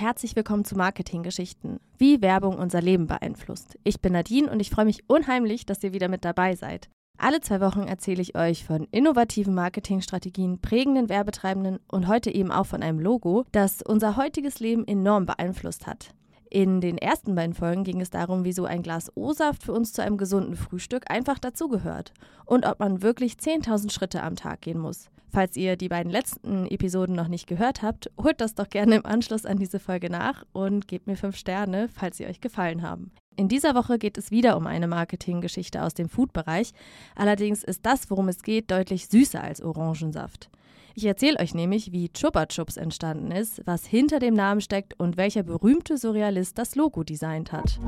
herzlich willkommen zu Marketinggeschichten, wie Werbung unser Leben beeinflusst. Ich bin Nadine und ich freue mich unheimlich, dass ihr wieder mit dabei seid. Alle zwei Wochen erzähle ich euch von innovativen Marketingstrategien, prägenden Werbetreibenden und heute eben auch von einem Logo, das unser heutiges Leben enorm beeinflusst hat. In den ersten beiden Folgen ging es darum, wieso ein Glas O-Saft für uns zu einem gesunden Frühstück einfach dazugehört und ob man wirklich 10.000 Schritte am Tag gehen muss. Falls ihr die beiden letzten Episoden noch nicht gehört habt, holt das doch gerne im Anschluss an diese Folge nach und gebt mir fünf Sterne, falls sie euch gefallen haben. In dieser Woche geht es wieder um eine Marketinggeschichte aus dem Food-Bereich. Allerdings ist das, worum es geht, deutlich süßer als Orangensaft. Ich erzähle euch nämlich, wie Chupa Chups entstanden ist, was hinter dem Namen steckt und welcher berühmte Surrealist das Logo designt hat.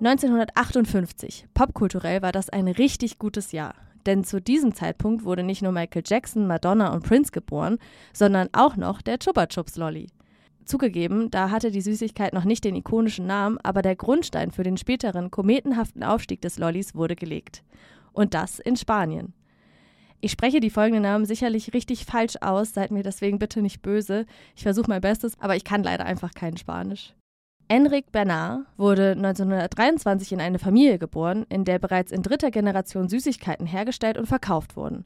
1958. Popkulturell war das ein richtig gutes Jahr. Denn zu diesem Zeitpunkt wurde nicht nur Michael Jackson, Madonna und Prince geboren, sondern auch noch der Chupa Chups Lolly. Zugegeben, da hatte die Süßigkeit noch nicht den ikonischen Namen, aber der Grundstein für den späteren kometenhaften Aufstieg des Lollys wurde gelegt. Und das in Spanien. Ich spreche die folgenden Namen sicherlich richtig falsch aus, seid mir deswegen bitte nicht böse. Ich versuche mein Bestes, aber ich kann leider einfach kein Spanisch. Enric Bernard wurde 1923 in eine Familie geboren, in der bereits in dritter Generation Süßigkeiten hergestellt und verkauft wurden.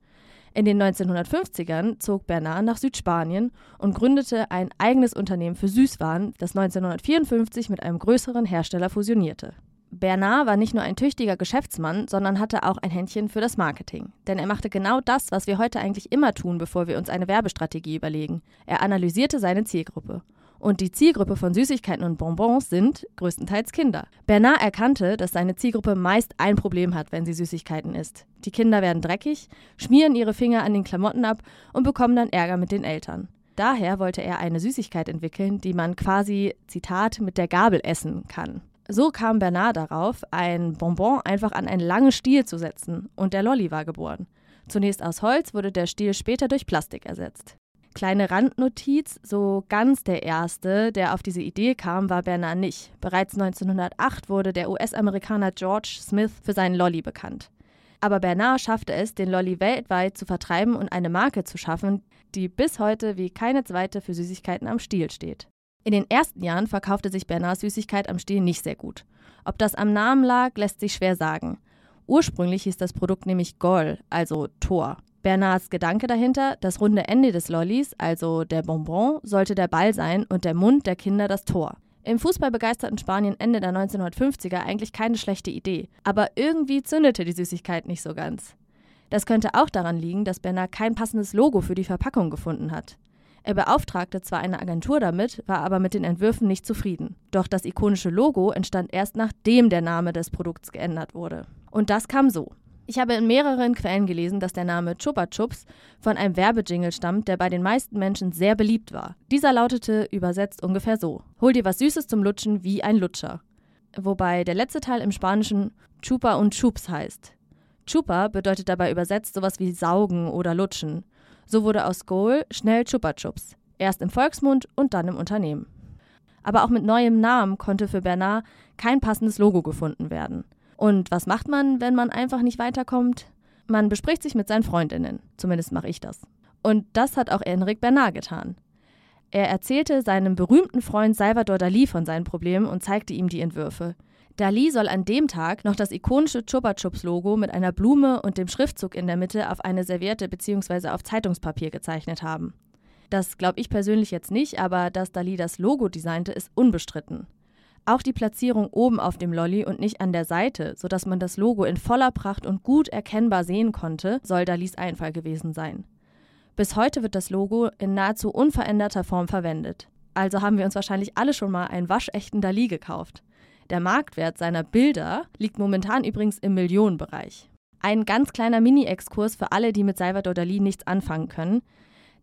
In den 1950ern zog Bernard nach Südspanien und gründete ein eigenes Unternehmen für Süßwaren, das 1954 mit einem größeren Hersteller fusionierte. Bernard war nicht nur ein tüchtiger Geschäftsmann, sondern hatte auch ein Händchen für das Marketing. Denn er machte genau das, was wir heute eigentlich immer tun, bevor wir uns eine Werbestrategie überlegen. Er analysierte seine Zielgruppe und die Zielgruppe von Süßigkeiten und Bonbons sind größtenteils Kinder. Bernard erkannte, dass seine Zielgruppe meist ein Problem hat, wenn sie Süßigkeiten isst. Die Kinder werden dreckig, schmieren ihre Finger an den Klamotten ab und bekommen dann Ärger mit den Eltern. Daher wollte er eine Süßigkeit entwickeln, die man quasi, Zitat, mit der Gabel essen kann. So kam Bernard darauf, ein Bonbon einfach an einen langen Stiel zu setzen und der Lolli war geboren. Zunächst aus Holz wurde der Stiel später durch Plastik ersetzt. Kleine Randnotiz, so ganz der erste, der auf diese Idee kam, war Bernard nicht. Bereits 1908 wurde der US-Amerikaner George Smith für seinen Lolly bekannt. Aber Bernard schaffte es, den Lolly weltweit zu vertreiben und eine Marke zu schaffen, die bis heute wie keine zweite für Süßigkeiten am Stiel steht. In den ersten Jahren verkaufte sich Bernards Süßigkeit am Stiel nicht sehr gut. Ob das am Namen lag, lässt sich schwer sagen. Ursprünglich hieß das Produkt nämlich Gol, also Tor. Bernards Gedanke dahinter, das runde Ende des Lollis, also der Bonbon, sollte der Ball sein und der Mund der Kinder das Tor. Im fußballbegeisterten Spanien Ende der 1950er eigentlich keine schlechte Idee, aber irgendwie zündete die Süßigkeit nicht so ganz. Das könnte auch daran liegen, dass Bernard kein passendes Logo für die Verpackung gefunden hat. Er beauftragte zwar eine Agentur damit, war aber mit den Entwürfen nicht zufrieden. Doch das ikonische Logo entstand erst nachdem der Name des Produkts geändert wurde. Und das kam so. Ich habe in mehreren Quellen gelesen, dass der Name Chupa Chups von einem Werbejingle stammt, der bei den meisten Menschen sehr beliebt war. Dieser lautete übersetzt ungefähr so: Hol dir was Süßes zum Lutschen wie ein Lutscher. Wobei der letzte Teil im Spanischen Chupa und Chups heißt. Chupa bedeutet dabei übersetzt sowas wie saugen oder lutschen. So wurde aus Goal schnell Chupa Chups. Erst im Volksmund und dann im Unternehmen. Aber auch mit neuem Namen konnte für Bernard kein passendes Logo gefunden werden. Und was macht man, wenn man einfach nicht weiterkommt? Man bespricht sich mit seinen Freundinnen. Zumindest mache ich das. Und das hat auch Enric Bernard getan. Er erzählte seinem berühmten Freund Salvador Dali von seinen Problemen und zeigte ihm die Entwürfe. Dali soll an dem Tag noch das ikonische Chupa Chups Logo mit einer Blume und dem Schriftzug in der Mitte auf eine Serviette bzw. auf Zeitungspapier gezeichnet haben. Das glaube ich persönlich jetzt nicht, aber dass Dali das Logo designte, ist unbestritten. Auch die Platzierung oben auf dem Lolly und nicht an der Seite, sodass man das Logo in voller Pracht und gut erkennbar sehen konnte, soll Dalis Einfall gewesen sein. Bis heute wird das Logo in nahezu unveränderter Form verwendet. Also haben wir uns wahrscheinlich alle schon mal einen waschechten Dali gekauft. Der Marktwert seiner Bilder liegt momentan übrigens im Millionenbereich. Ein ganz kleiner Mini-Exkurs für alle, die mit Salvador Dali nichts anfangen können.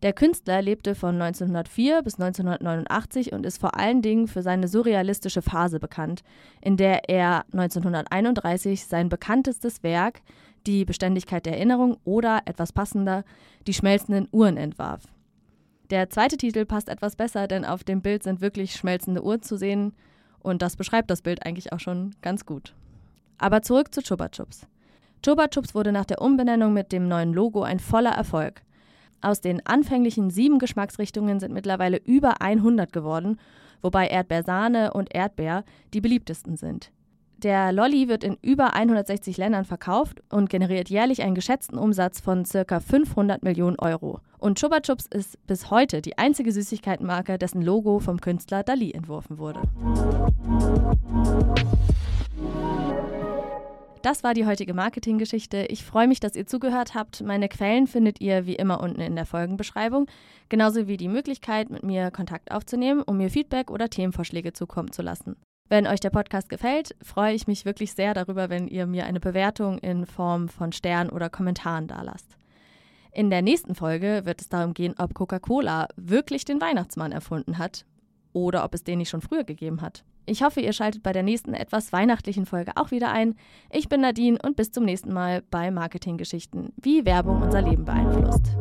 Der Künstler lebte von 1904 bis 1989 und ist vor allen Dingen für seine surrealistische Phase bekannt, in der er 1931 sein bekanntestes Werk, die Beständigkeit der Erinnerung oder etwas passender, die schmelzenden Uhren entwarf. Der zweite Titel passt etwas besser, denn auf dem Bild sind wirklich schmelzende Uhren zu sehen und das beschreibt das Bild eigentlich auch schon ganz gut. Aber zurück zu Chupa Chups. Chupa Chups wurde nach der Umbenennung mit dem neuen Logo ein voller Erfolg. Aus den anfänglichen sieben Geschmacksrichtungen sind mittlerweile über 100 geworden, wobei Erdbeersahne und Erdbeer die beliebtesten sind. Der Lolli wird in über 160 Ländern verkauft und generiert jährlich einen geschätzten Umsatz von ca. 500 Millionen Euro. Und Chupa Chups ist bis heute die einzige Süßigkeitenmarke, dessen Logo vom Künstler Dali entworfen wurde. Das war die heutige Marketinggeschichte. Ich freue mich, dass ihr zugehört habt. Meine Quellen findet ihr wie immer unten in der Folgenbeschreibung, genauso wie die Möglichkeit, mit mir Kontakt aufzunehmen, um mir Feedback oder Themenvorschläge zukommen zu lassen. Wenn euch der Podcast gefällt, freue ich mich wirklich sehr darüber, wenn ihr mir eine Bewertung in Form von Sternen oder Kommentaren dalasst. In der nächsten Folge wird es darum gehen, ob Coca-Cola wirklich den Weihnachtsmann erfunden hat oder ob es den nicht schon früher gegeben hat. Ich hoffe, ihr schaltet bei der nächsten etwas weihnachtlichen Folge auch wieder ein. Ich bin Nadine und bis zum nächsten Mal bei Marketinggeschichten, wie Werbung unser Leben beeinflusst.